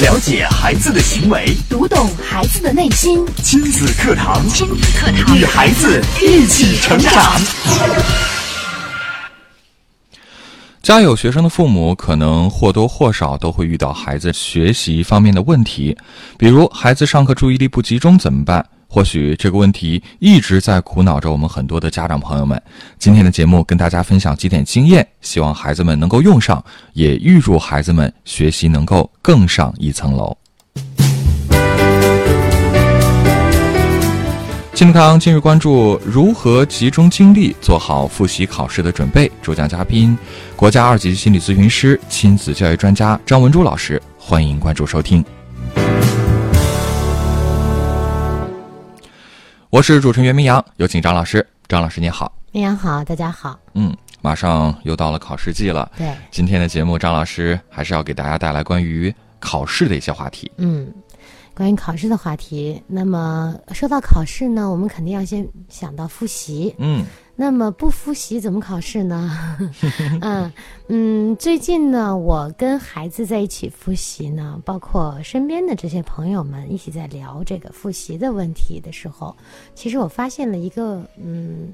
了解孩子的行为，读懂孩子的内心。亲子课堂，亲子课堂，与孩子一起成长。家有学生的父母，可能或多或少都会遇到孩子学习方面的问题，比如孩子上课注意力不集中怎么办？或许这个问题一直在苦恼着我们很多的家长朋友们。今天的节目跟大家分享几点经验，希望孩子们能够用上，也预祝孩子们学习能够更上一层楼。健康今日关注如何集中精力做好复习考试的准备。主讲嘉宾，国家二级心理咨询师、亲子教育专家张文珠老师，欢迎关注收听。我是主持人袁明阳，有请张老师。张老师你好，明阳好，大家好。嗯，马上又到了考试季了。对，今天的节目，张老师还是要给大家带来关于考试的一些话题。嗯。关于考试的话题，那么说到考试呢，我们肯定要先想到复习。嗯，那么不复习怎么考试呢？嗯嗯，最近呢，我跟孩子在一起复习呢，包括身边的这些朋友们一起在聊这个复习的问题的时候，其实我发现了一个嗯，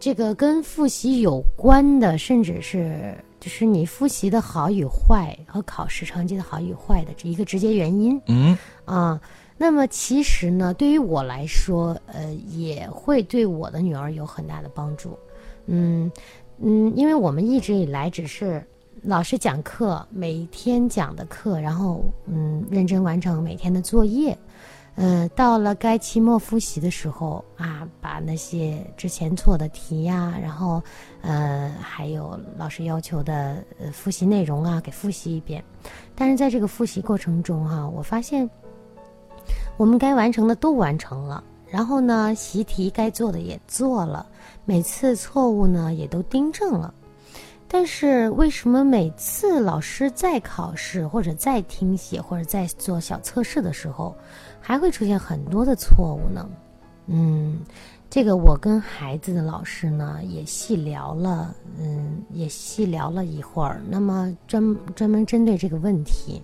这个跟复习有关的，甚至是。就是你复习的好与坏和考试成绩的好与坏的这一个直接原因。嗯啊，那么其实呢，对于我来说，呃，也会对我的女儿有很大的帮助。嗯嗯，因为我们一直以来只是老师讲课，每天讲的课，然后嗯，认真完成每天的作业。嗯，到了该期末复习的时候啊，把那些之前错的题呀，然后，呃，还有老师要求的呃复习内容啊，给复习一遍。但是在这个复习过程中哈，我发现我们该完成的都完成了，然后呢，习题该做的也做了，每次错误呢也都订正了。但是为什么每次老师在考试或者在听写或者在做小测试的时候？还会出现很多的错误呢，嗯，这个我跟孩子的老师呢也细聊了，嗯，也细聊了一会儿。那么专专门针对这个问题，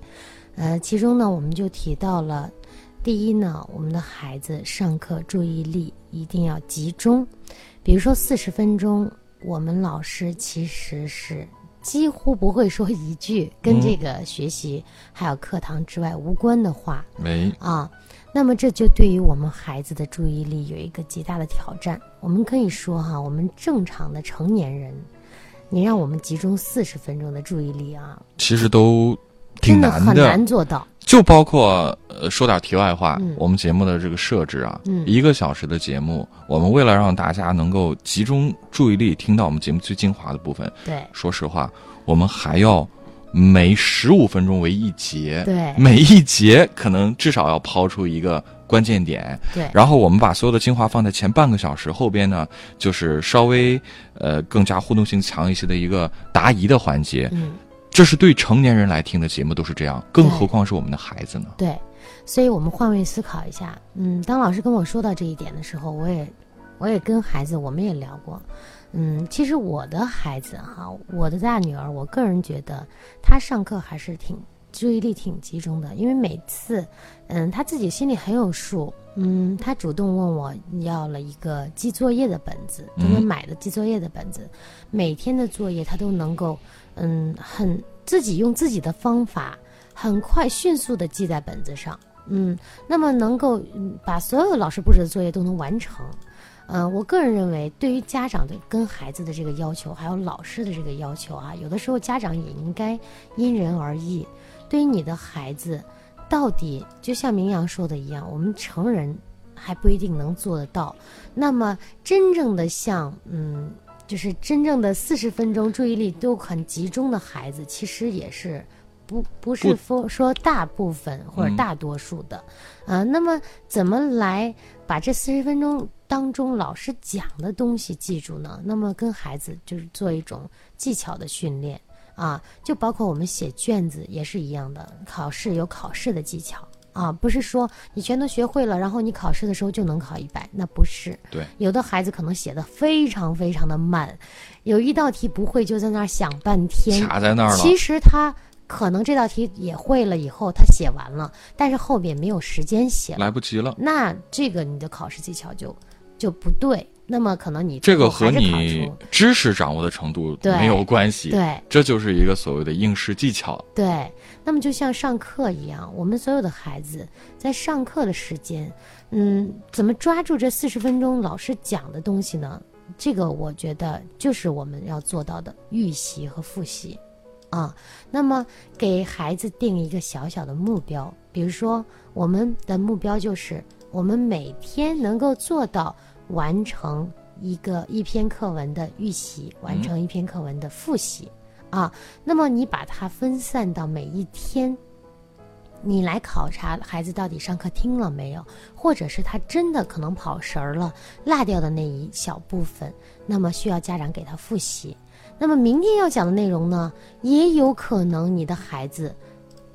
呃，其中呢我们就提到了，第一呢，我们的孩子上课注意力一定要集中，比如说四十分钟，我们老师其实是几乎不会说一句跟这个学习还有课堂之外无关的话，没啊。那么这就对于我们孩子的注意力有一个极大的挑战。我们可以说哈，我们正常的成年人，你让我们集中四十分钟的注意力啊，其实都挺难的，很难做到。就包括呃，说点题外话，我们节目的这个设置啊，嗯，一个小时的节目，我们为了让大家能够集中注意力听到我们节目最精华的部分，对，说实话，我们还要。每十五分钟为一节，对，每一节可能至少要抛出一个关键点，对，然后我们把所有的精华放在前半个小时，后边呢就是稍微呃更加互动性强一些的一个答疑的环节，嗯，这是对成年人来听的节目都是这样，更何况是我们的孩子呢？对，所以我们换位思考一下，嗯，当老师跟我说到这一点的时候，我也我也跟孩子我们也聊过。嗯，其实我的孩子哈，我的大女儿，我个人觉得她上课还是挺注意力挺集中的，因为每次，嗯，她自己心里很有数，嗯，他主动问我要了一个记作业的本子，他们买的记作业的本子，每天的作业他都能够，嗯，很自己用自己的方法，很快迅速的记在本子上，嗯，那么能够把所有老师布置的作业都能完成。嗯，我个人认为，对于家长的跟孩子的这个要求，还有老师的这个要求啊，有的时候家长也应该因人而异。对于你的孩子，到底就像明阳说的一样，我们成人还不一定能做得到。那么，真正的像，嗯，就是真正的四十分钟注意力都很集中的孩子，其实也是不不是说说大部分或者大多数的。啊，那么怎么来把这四十分钟？当中老师讲的东西记住呢，那么跟孩子就是做一种技巧的训练啊，就包括我们写卷子也是一样的，考试有考试的技巧啊，不是说你全都学会了，然后你考试的时候就能考一百，那不是。对，有的孩子可能写的非常非常的慢，有一道题不会就在那儿想半天，卡在那儿了。其实他。可能这道题也会了以后他写完了，但是后边没有时间写了，来不及了。那这个你的考试技巧就就不对。那么可能你这个和你知识掌握的程度没有关系，对这就是一个所谓的应试技巧。对，那么就像上课一样，我们所有的孩子在上课的时间，嗯，怎么抓住这四十分钟老师讲的东西呢？这个我觉得就是我们要做到的预习和复习，啊，那么给孩子定一个小小的目标，比如说我们的目标就是我们每天能够做到完成一个一篇课文的预习，完成一篇课文的复习。啊，那么你把它分散到每一天，你来考察孩子到底上课听了没有，或者是他真的可能跑神儿了，落掉的那一小部分，那么需要家长给他复习。那么明天要讲的内容呢，也有可能你的孩子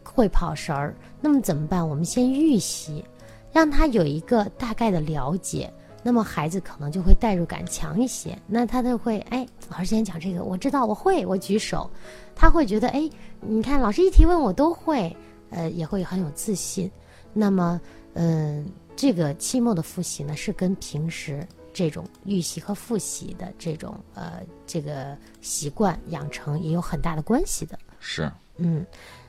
会跑神儿，那么怎么办？我们先预习，让他有一个大概的了解。那么孩子可能就会代入感强一些，那他就会哎，老师今天讲这个，我知道我会，我举手，他会觉得哎，你看老师一提问我都会，呃，也会很有自信。那么，嗯、这个期末的复习呢，是跟平时这种预习和复习的这种呃这个习惯养成也有很大的关系的。是，嗯，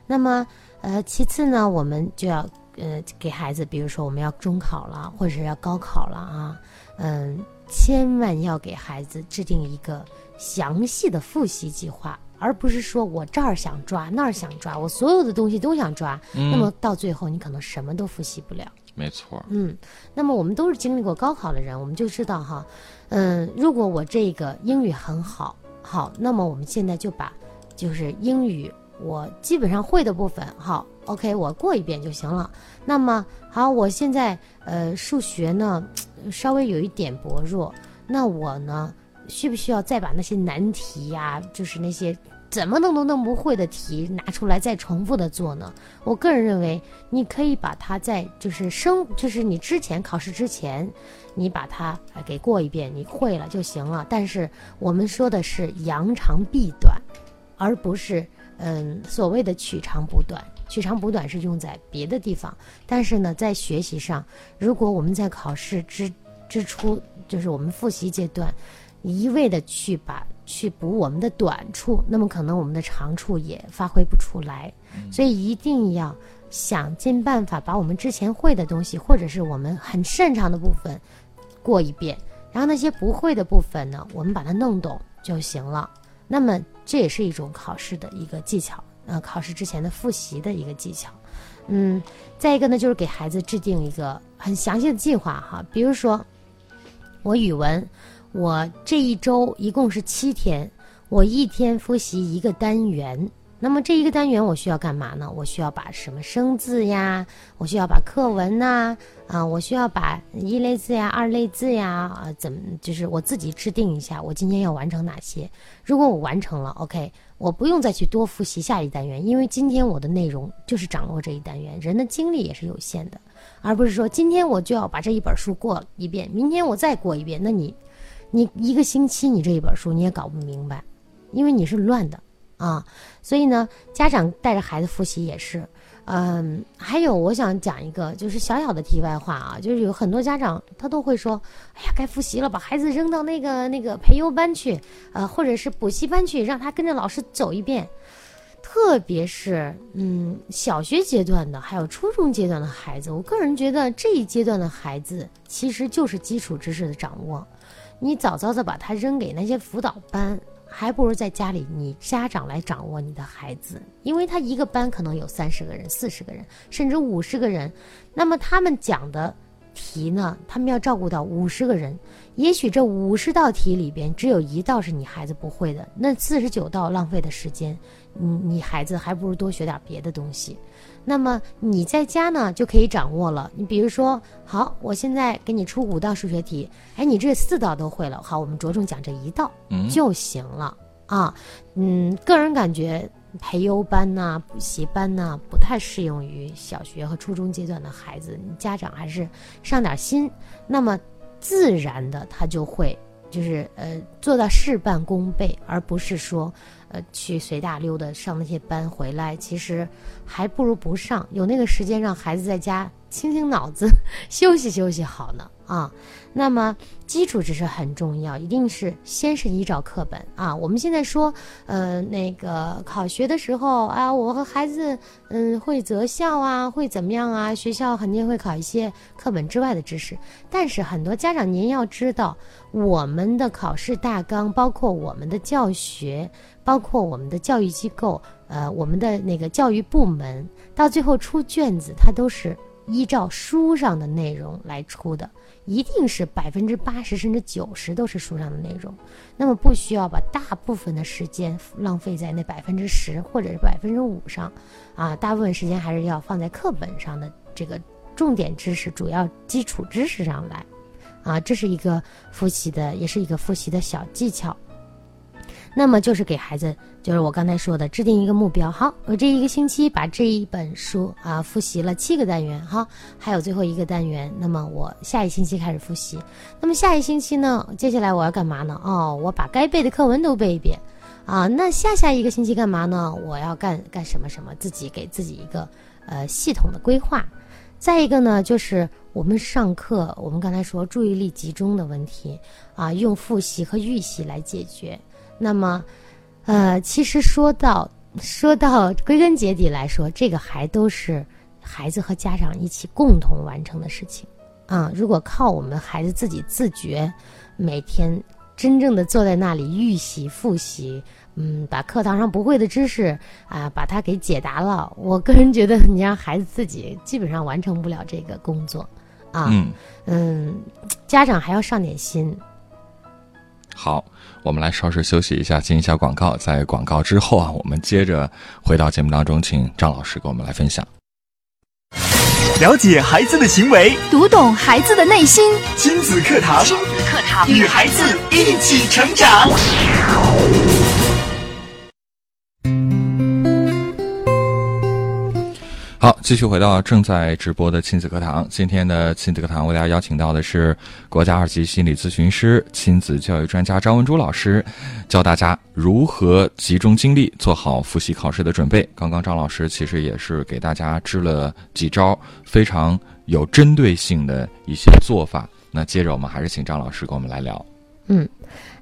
那么呃，其次呢，我们就要呃给孩子，比如说我们要中考了，或者是要高考了啊，嗯，千万要给孩子制定一个详细的复习计划，而不是说我这儿想抓那儿想抓，我所有的东西都想抓，那么到最后你可能什么都复习不了。没错。嗯，那么我们都是经历过高考的人，我们就知道哈，嗯，如果我这个英语很好，好，那么我们现在就把就是英语我基本上会的部分，好，OK，我过一遍就行了。那么好，我现在呃数学呢 稍微有一点薄弱，那我呢需不需要再把那些难题呀、就是那些怎么弄都弄不会的题拿出来再重复的做呢？我个人认为，你可以把它在就是生，就是你之前考试之前，你把它给过一遍，你会了就行了。但是我们说的是扬长避短，而不是嗯所谓的取长补短。取长补短是用在别的地方，但是呢，在学习上，如果我们在考试之之初，就是我们复习阶段，一味的去把去补我们的短处，那么可能我们的长处也发挥不出来。所以一定要想尽办法把我们之前会的东西，或者是我们很擅长的部分过一遍，然后那些不会的部分呢，我们把它弄懂就行了。那么这也是一种考试的一个技巧，呃，考试之前的复习的一个技巧。嗯，再一个呢，就是给孩子制定一个很详细的计划哈，比如说我语文，我这一周一共是七天，我一天复习一个单元。那么这一个单元我需要干嘛呢？我需要把什么生字呀，我需要把课文呐，啊，我需要把一类字呀、二类字呀，啊，怎么就是我自己制定一下，我今天要完成哪些？如果我完成了，OK，我不用再去多复习下一单元，因为今天我的内容就是掌握这一单元，人的精力也是有限的，而不是说今天我就要把这一本书过一遍，明天我再过一遍，那你，你一个星期你这一本书你也搞不明白，因为你是乱的。啊，所以呢，家长带着孩子复习也是，嗯，还有我想讲一个就是小小的题外话啊，就是有很多家长他都会说，哎呀，该复习了，把孩子扔到那个那个培优班去，呃，或者是补习班去，让他跟着老师走一遍。特别是嗯，小学阶段的，还有初中阶段的孩子，我个人觉得这一阶段的孩子其实就是基础知识的掌握，你早早的把他扔给那些辅导班。还不如在家里，你家长来掌握你的孩子，因为他一个班可能有三十个人、四十个人，甚至五十个人，那么他们讲的题呢，他们要照顾到五十个人，也许这五十道题里边只有一道是你孩子不会的，那四十九道浪费的时间，你你孩子还不如多学点别的东西。那么你在家呢就可以掌握了。你比如说，好，我现在给你出五道数学题，哎，你这四道都会了，好，我们着重讲这一道就行了、啊。嗯，个人感觉培优班呐、补习班呐、不太适用于小学和初中阶段的孩子，你家长还是上点心，那么自然的他就会。就是呃做到事半功倍，而不是说，呃去随大溜的上那些班回来，其实还不如不上，有那个时间让孩子在家清清脑子，休息休息好呢啊。那么基础知识很重要，一定是先是依照课本啊。我们现在说，呃，那个考学的时候啊，我和孩子嗯会择校啊，会怎么样啊？学校肯定会考一些课本之外的知识，但是很多家长您要知道，我们的考试大纲，包括我们的教学，包括我们的教育机构，呃，我们的那个教育部门，到最后出卷子，它都是依照书上的内容来出的。一定是百分之八十甚至九十都是书上的内容，那么不需要把大部分的时间浪费在那百分之十或者是百分之五上，啊，大部分时间还是要放在课本上的这个重点知识、主要基础知识上来，啊，这是一个复习的，也是一个复习的小技巧。那么就是给孩子，就是我刚才说的，制定一个目标。好，我这一个星期把这一本书啊复习了七个单元，哈，还有最后一个单元。那么我下一星期开始复习。那么下一星期呢，接下来我要干嘛呢？哦，我把该背的课文都背一遍。啊，那下下一个星期干嘛呢？我要干干什么什么？自己给自己一个呃系统的规划。再一个呢，就是我们上课，我们刚才说注意力集中的问题啊，用复习和预习来解决。那么，呃，其实说到说到归根结底来说，这个还都是孩子和家长一起共同完成的事情啊。如果靠我们孩子自己自觉，每天真正的坐在那里预习复习，嗯，把课堂上不会的知识啊，把它给解答了，我个人觉得，你让孩子自己基本上完成不了这个工作啊。嗯嗯，家长还要上点心。好，我们来稍事休息一下，进一下广告。在广告之后啊，我们接着回到节目当中，请张老师给我们来分享。了解孩子的行为，读懂孩子的内心。亲子课堂，亲子课堂，与孩子一起成长。好，继续回到正在直播的亲子课堂。今天的亲子课堂为大家邀请到的是国家二级心理咨询师、亲子教育专家张文珠老师，教大家如何集中精力做好复习考试的准备。刚刚张老师其实也是给大家支了几招非常有针对性的一些做法。那接着我们还是请张老师跟我们来聊。嗯，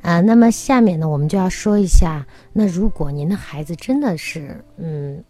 啊，那么下面呢，我们就要说一下，那如果您的孩子真的是，嗯。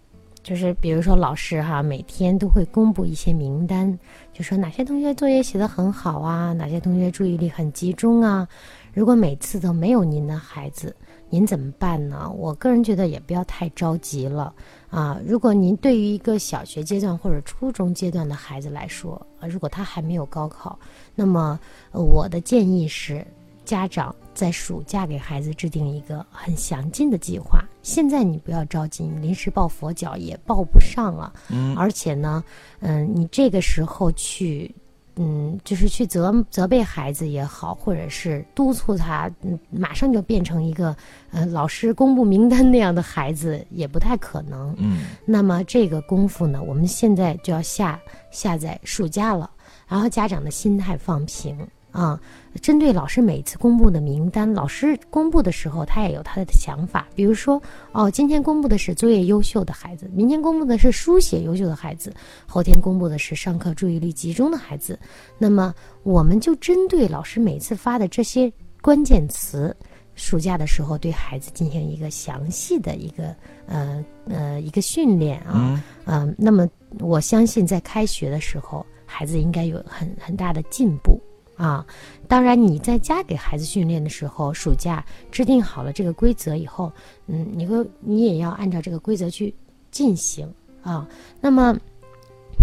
就是比如说老师哈，每天都会公布一些名单，就说哪些同学作业写得很好啊，哪些同学注意力很集中啊。如果每次都没有您的孩子，您怎么办呢？我个人觉得也不要太着急了啊。如果您对于一个小学阶段或者初中阶段的孩子来说，啊，如果他还没有高考，那么我的建议是。家长在暑假给孩子制定一个很详尽的计划。现在你不要着急，你临时抱佛脚也抱不上了。嗯，而且呢，嗯，你这个时候去，嗯，就是去责责备孩子也好，或者是督促他，嗯，马上就变成一个呃老师公布名单那样的孩子，也不太可能。嗯，那么这个功夫呢，我们现在就要下下载暑假了，然后家长的心态放平。啊，针对老师每次公布的名单，老师公布的时候，他也有他的想法。比如说，哦，今天公布的是作业优秀的孩子，明天公布的是书写优秀的孩子，后天公布的是上课注意力集中的孩子。那么，我们就针对老师每次发的这些关键词，暑假的时候对孩子进行一个详细的一个呃呃一个训练啊，嗯，那么我相信在开学的时候，孩子应该有很很大的进步。啊，当然你在家给孩子训练的时候，暑假制定好了这个规则以后，嗯，你会你也要按照这个规则去进行啊。那么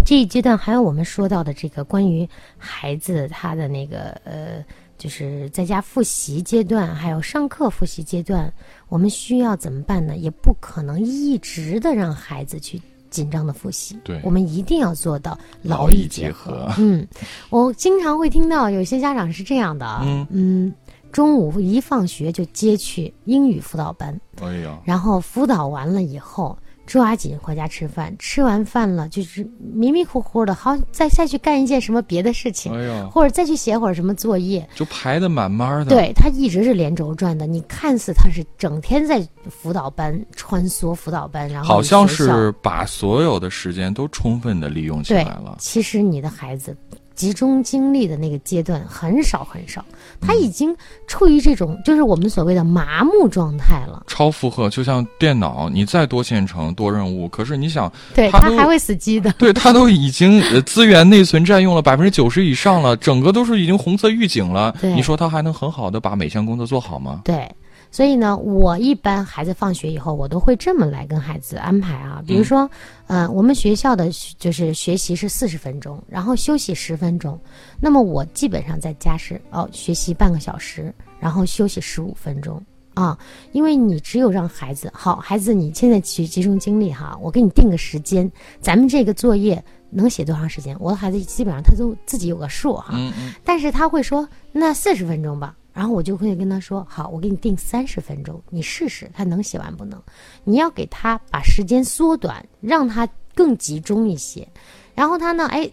这一阶段还有我们说到的这个关于孩子他的那个呃，就是在家复习阶段，还有上课复习阶段，我们需要怎么办呢？也不可能一直的让孩子去。紧张的复习，对，我们一定要做到劳逸结合。嗯，我经常会听到有些家长是这样的，嗯。嗯，中午一放学就接去英语辅导班，哎呀，然后辅导完了以后抓紧回家吃饭，吃完饭了就是迷迷糊糊的，好再再去干一件什么别的事情，哎，或者再去写会儿什么作业。就排的满满的。，对他一直是连轴转的，你看似他是整天在辅导班穿梭辅导班，然后好像是把所有的时间都充分的利用起来了。其实你的孩子集中精力的那个阶段很少很少，他已经处于这种就是我们所谓的麻木状态了。超负荷，就像电脑，你再多线程、多任务，可是你想，对他还会死机的。对它都已经呃资源内存占用了百分之九十以上了，整个都是已经红色预警了。你说它还能很好的把每项工作做好吗？对，所以呢，我一般孩子放学以后，我都会这么来跟孩子安排啊。比如说，呃，我们学校的就是学习是四十分钟，然后休息十分钟。那么我基本上在家是哦学习半个小时，然后休息十五分钟。啊，因为你只有让孩子好，孩子你现在去集中精力哈，我给你定个时间，咱们这个作业能写多长时间？我的孩子基本上他都自己有个数哈，嗯嗯，但是他会说那四十分钟吧，然后我就会跟他说好，我给你定三十分钟，你试试他能写完不能？你要给他把时间缩短，让他更集中一些，然后他呢，哎。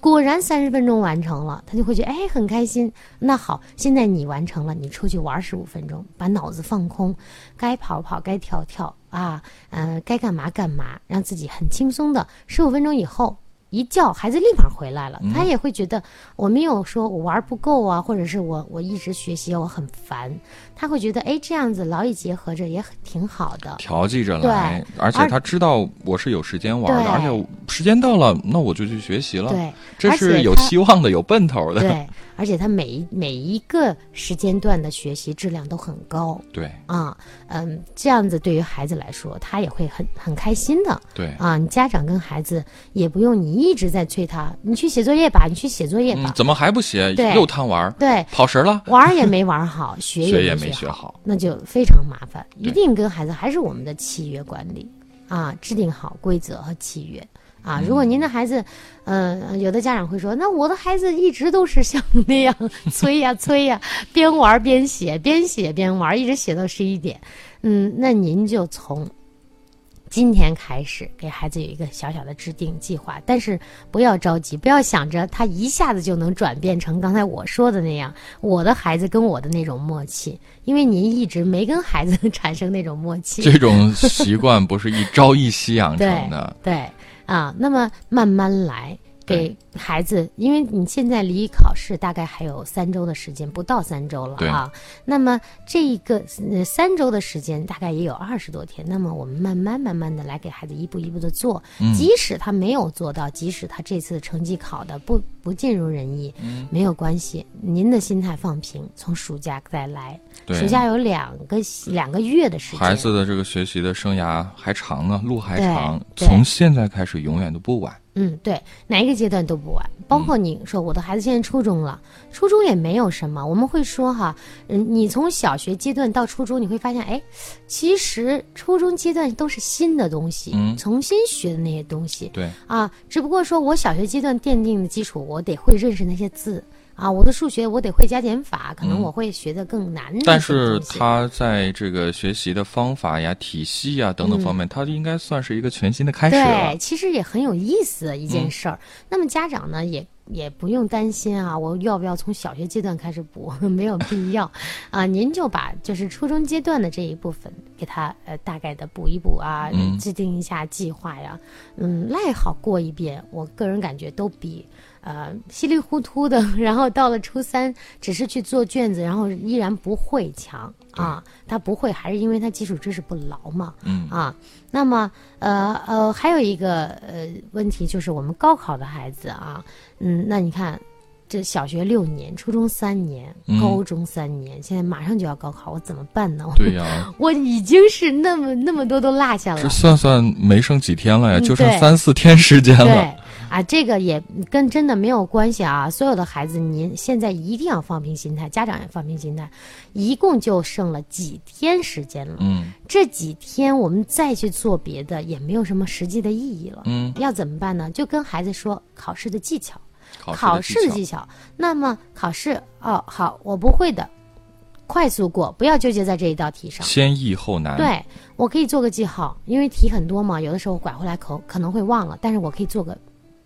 果然三十分钟完成了，他就会觉得哎很开心。那好，现在你完成了，你出去玩十五分钟，把脑子放空，该跑跑，该跳跳啊，呃，该干嘛干嘛，让自己很轻松的。十五分钟以后，一叫孩子立马回来了，他也会觉得我没有说我玩不够啊，或者是我我一直学习我很烦，他会觉得哎这样子劳逸结合着也很挺好的。调剂着来，而且他知道我是有时间玩的，对而且时间到了，那我就去学习了。对，这是有希望的，有奔头的。对，而且他每一每一个时间段的学习质量都很高。对。啊，嗯，这样子对于孩子来说，他也会很很开心的。对。啊。你家长跟孩子也不用你一直在催他，你去写作业吧，你去写作业吧，嗯，怎么还不写？对。又贪玩儿，对，跑神儿了，玩儿也没玩儿好，学也没学好。那就非常麻烦。一定跟孩子还是我们的契约管理啊，制定好规则和契约啊。如果您的孩子，呃，有的家长会说，那我的孩子一直都是像那样催呀催呀，边玩边写，边写边玩，一直写到十一点。嗯，那您就从。今天开始给孩子有一个小小的制定计划，但是不要着急，不要想着他一下子就能转变成刚才我说的那样，我的孩子跟我的那种默契，因为您一直没跟孩子产生那种默契。这种习惯不是一朝一夕养成的。对啊，那么慢慢来。给对孩子，因为你现在离考试大概还有三周的时间，不到三周了对啊。那么这一个呃三周的时间，大概也有二十多天。那么我们慢慢慢慢的来给孩子一步一步的做，嗯即使他没有做到，即使他这次成绩考的不不尽如人意，嗯没有关系，您的心态放平，从暑假再来。暑假有两个两个月的时间，孩子的这个学习的生涯还长呢，路还长，从现在开始永远都不晚。嗯，对，哪一个阶段都不晚。包括你说我的孩子现在初中了，初中也没有什么。我们会说哈，嗯，你从小学阶段到初中，你会发现，哎，其实初中阶段都是新的东西，嗯重新学的那些东西对，啊。只不过说我小学阶段奠定的基础，我得会认识那些字啊，我的数学我得会加减法，可能嗯我会学的更难。但是他在这个学习的方法呀、体系呀等等方面，他应该算是一个全新的开始对，。其实也很有意思的一件嗯事儿。那么家长呢，也也不用担心啊，我要不要从小学阶段开始补？没有必要啊，您就把就是初中阶段的这一部分给他呃大概的补一补啊，嗯制定一下计划呀，嗯，赖好过一遍，我个人感觉都比。呃，稀里糊涂的，然后到了初三，只是去做卷子，然后依然不会强啊。他不会，还是因为他基础知识不牢嘛。嗯啊，那么呃呃，还有一个呃问题就是我们高考的孩子啊，嗯，那你看。这小学六年，初中三年，嗯高中三年，现在马上就要高考，我怎么办呢？对呀，我已经是那么那么多都落下了这。算算没剩几天了呀，嗯就剩三四天时间了。对啊，这个也跟真的没有关系啊。所有的孩子，您现在一定要放平心态，家长也放平心态。一共就剩了几天时间了，嗯这几天我们再去做别的，也没有什么实际的意义了。嗯，要怎么办呢？就跟孩子说考试的技巧，考考试的技巧试的技巧。那么考试哦，好，我不会的，快速过，不要纠结在这一道题上。先易后难。对，我可以做个记号，因为题很多嘛，有的时候拐回来可可能会忘了，但是我可以做个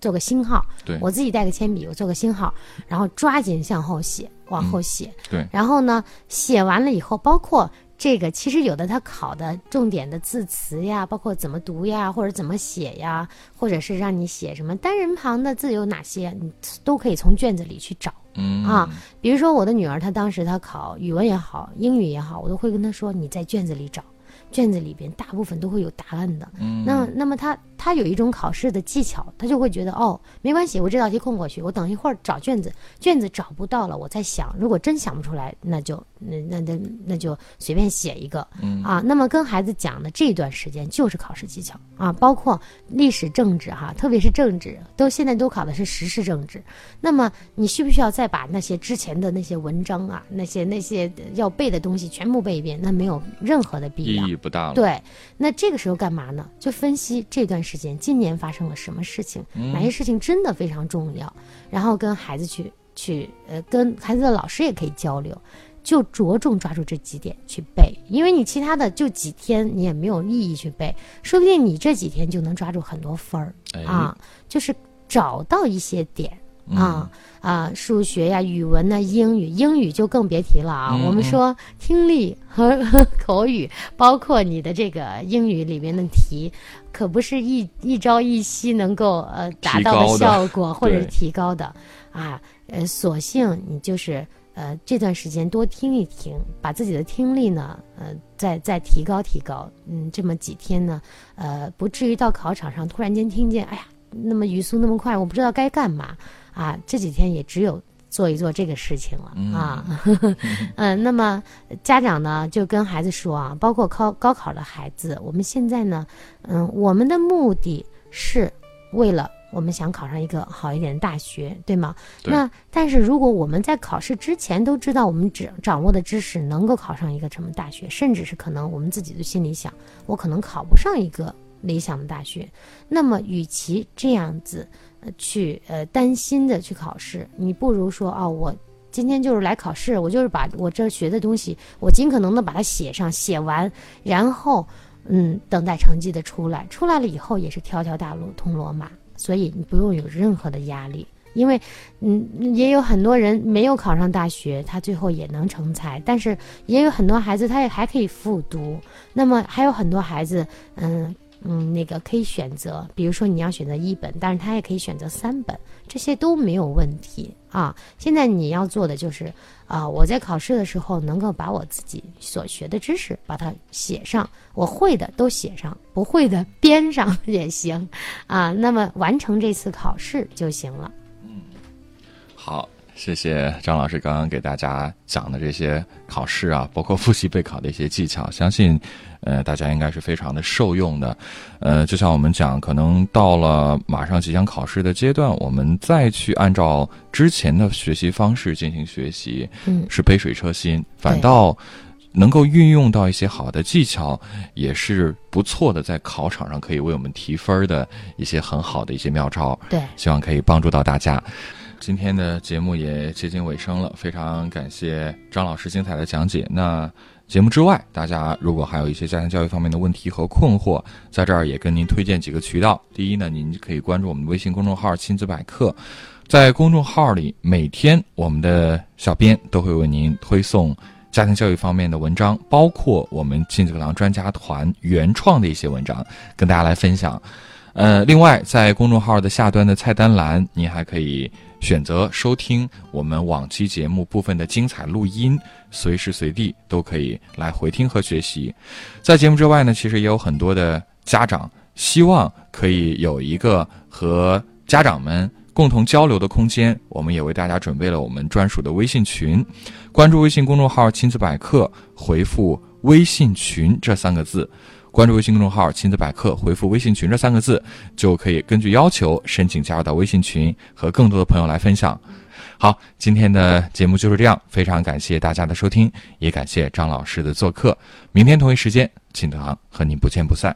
做个星号。对我自己带个铅笔，我做个星号，然后抓紧向后写，往后写。对然后呢，写完了以后，包括这个，其实有的他考的重点的字词呀，包括怎么读呀，或者怎么写呀，或者是让你写什么单人旁的字有哪些，你都可以从卷子里去找。嗯啊，比如说我的女儿，她当时她考语文也好，英语也好，我都会跟她说，你在卷子里找，卷子里边大部分都会有答案的。嗯那那么她她有一种考试的技巧，他就会觉得哦，没关系，我这道题空过去，我等一会儿找卷子，卷子找不到了，我再想，如果真想不出来，那就那那那那就随便写一个。嗯啊，那么跟孩子讲的这段时间就是考试技巧啊，包括历史、政治哈、特别是政治，都现在都考的是时事政治。那么你需不需要再把那些之前的那些文章啊，那些那些要背的东西全部背一遍？那没有任何的必要意。义不大了。对，那这个时候干嘛呢？就分析这段时间今年发生了什么事情，嗯哪些事情真的非常重要，然后跟孩子去去呃，跟孩子的老师也可以交流，就着重抓住这几点去背，因为你其他的就几天你也没有意义去背，说不定你这几天就能抓住很多分儿、哎啊，就是找到一些点。嗯啊啊，数学呀、语文呐、英语，英语就更别提了啊。我们说听力和和口语，包括你的这个英语里面的题，可不是一一朝一夕能够呃达到的效果或者是提高的啊。呃，索性你就是呃这段时间多听一听，把自己的听力呢呃再再提高提高。嗯，这么几天呢，呃，不至于到考场上突然间听见，哎呀，那么语速那么快，我不知道该干嘛啊。这几天也只有做一做这个事情了、啊。嗯，那么家长呢就跟孩子说啊，包括高高考的孩子，我们现在呢，嗯，我们的目的是为了。我们想考上一个好一点的大学，对吗？对那但是如果我们在考试之前都知道我们只掌握的知识能够考上一个什么大学，甚至是可能我们自己的心里想，我可能考不上一个理想的大学，那么与其这样子去呃担心的去考试，你不如说哦，我今天就是来考试，我就是把我这学的东西，我尽可能的把它写上，写完，然后嗯，等待成绩的出来，出来了以后也是条条大路通罗马，所以你不用有任何的压力。因为，嗯，也有很多人没有考上大学，他最后也能成才，但是也有很多孩子他也还可以复读。那么还有很多孩子，嗯嗯，那个可以选择，比如说你要选择一本，但是他也可以选择三本，这些都没有问题啊。现在你要做的就是啊，我在考试的时候能够把我自己所学的知识把它写上，我会的都写上，不会的编上也行啊。那么完成这次考试就行了。嗯好，谢谢张老师刚刚给大家讲的这些考试啊，包括复习备考的一些技巧，相信呃大家应该是非常的受用的。呃，就像我们讲，可能到了马上即将考试的阶段，我们再去按照之前的学习方式进行学习，嗯是杯水车薪，反倒。能够运用到一些好的技巧，也是不错的，在考场上可以为我们提分儿的一些很好的一些妙招。对，希望可以帮助到大家。今天的节目也接近尾声了，非常感谢张老师精彩的讲解。那节目之外，大家如果还有一些家庭教育方面的问题和困惑，在这儿也跟您推荐几个渠道。第一呢，您可以关注我们的微信公众号“亲子百科”，在公众号里，每天我们的小编都会为您推送家庭教育方面的文章，包括我们亲子课堂专家团原创的一些文章，跟大家来分享。呃，另外，在公众号的下端的菜单栏，您还可以选择收听我们往期节目部分的精彩录音，随时随地都可以来回听和学习。在节目之外呢，其实也有很多的家长希望可以有一个和家长们共同交流的空间，我们也为大家准备了我们专属的微信群。关注微信公众号“亲子百科”，回复“微信群”这三个字。关注微信公众号“亲子百科”，回复“微信群”这三个字，就可以根据要求申请加入到微信群，和更多的朋友来分享。好，今天的节目就是这样，非常感谢大家的收听，也感谢张老师的做客。明天同一时间，亲子堂和您不见不散。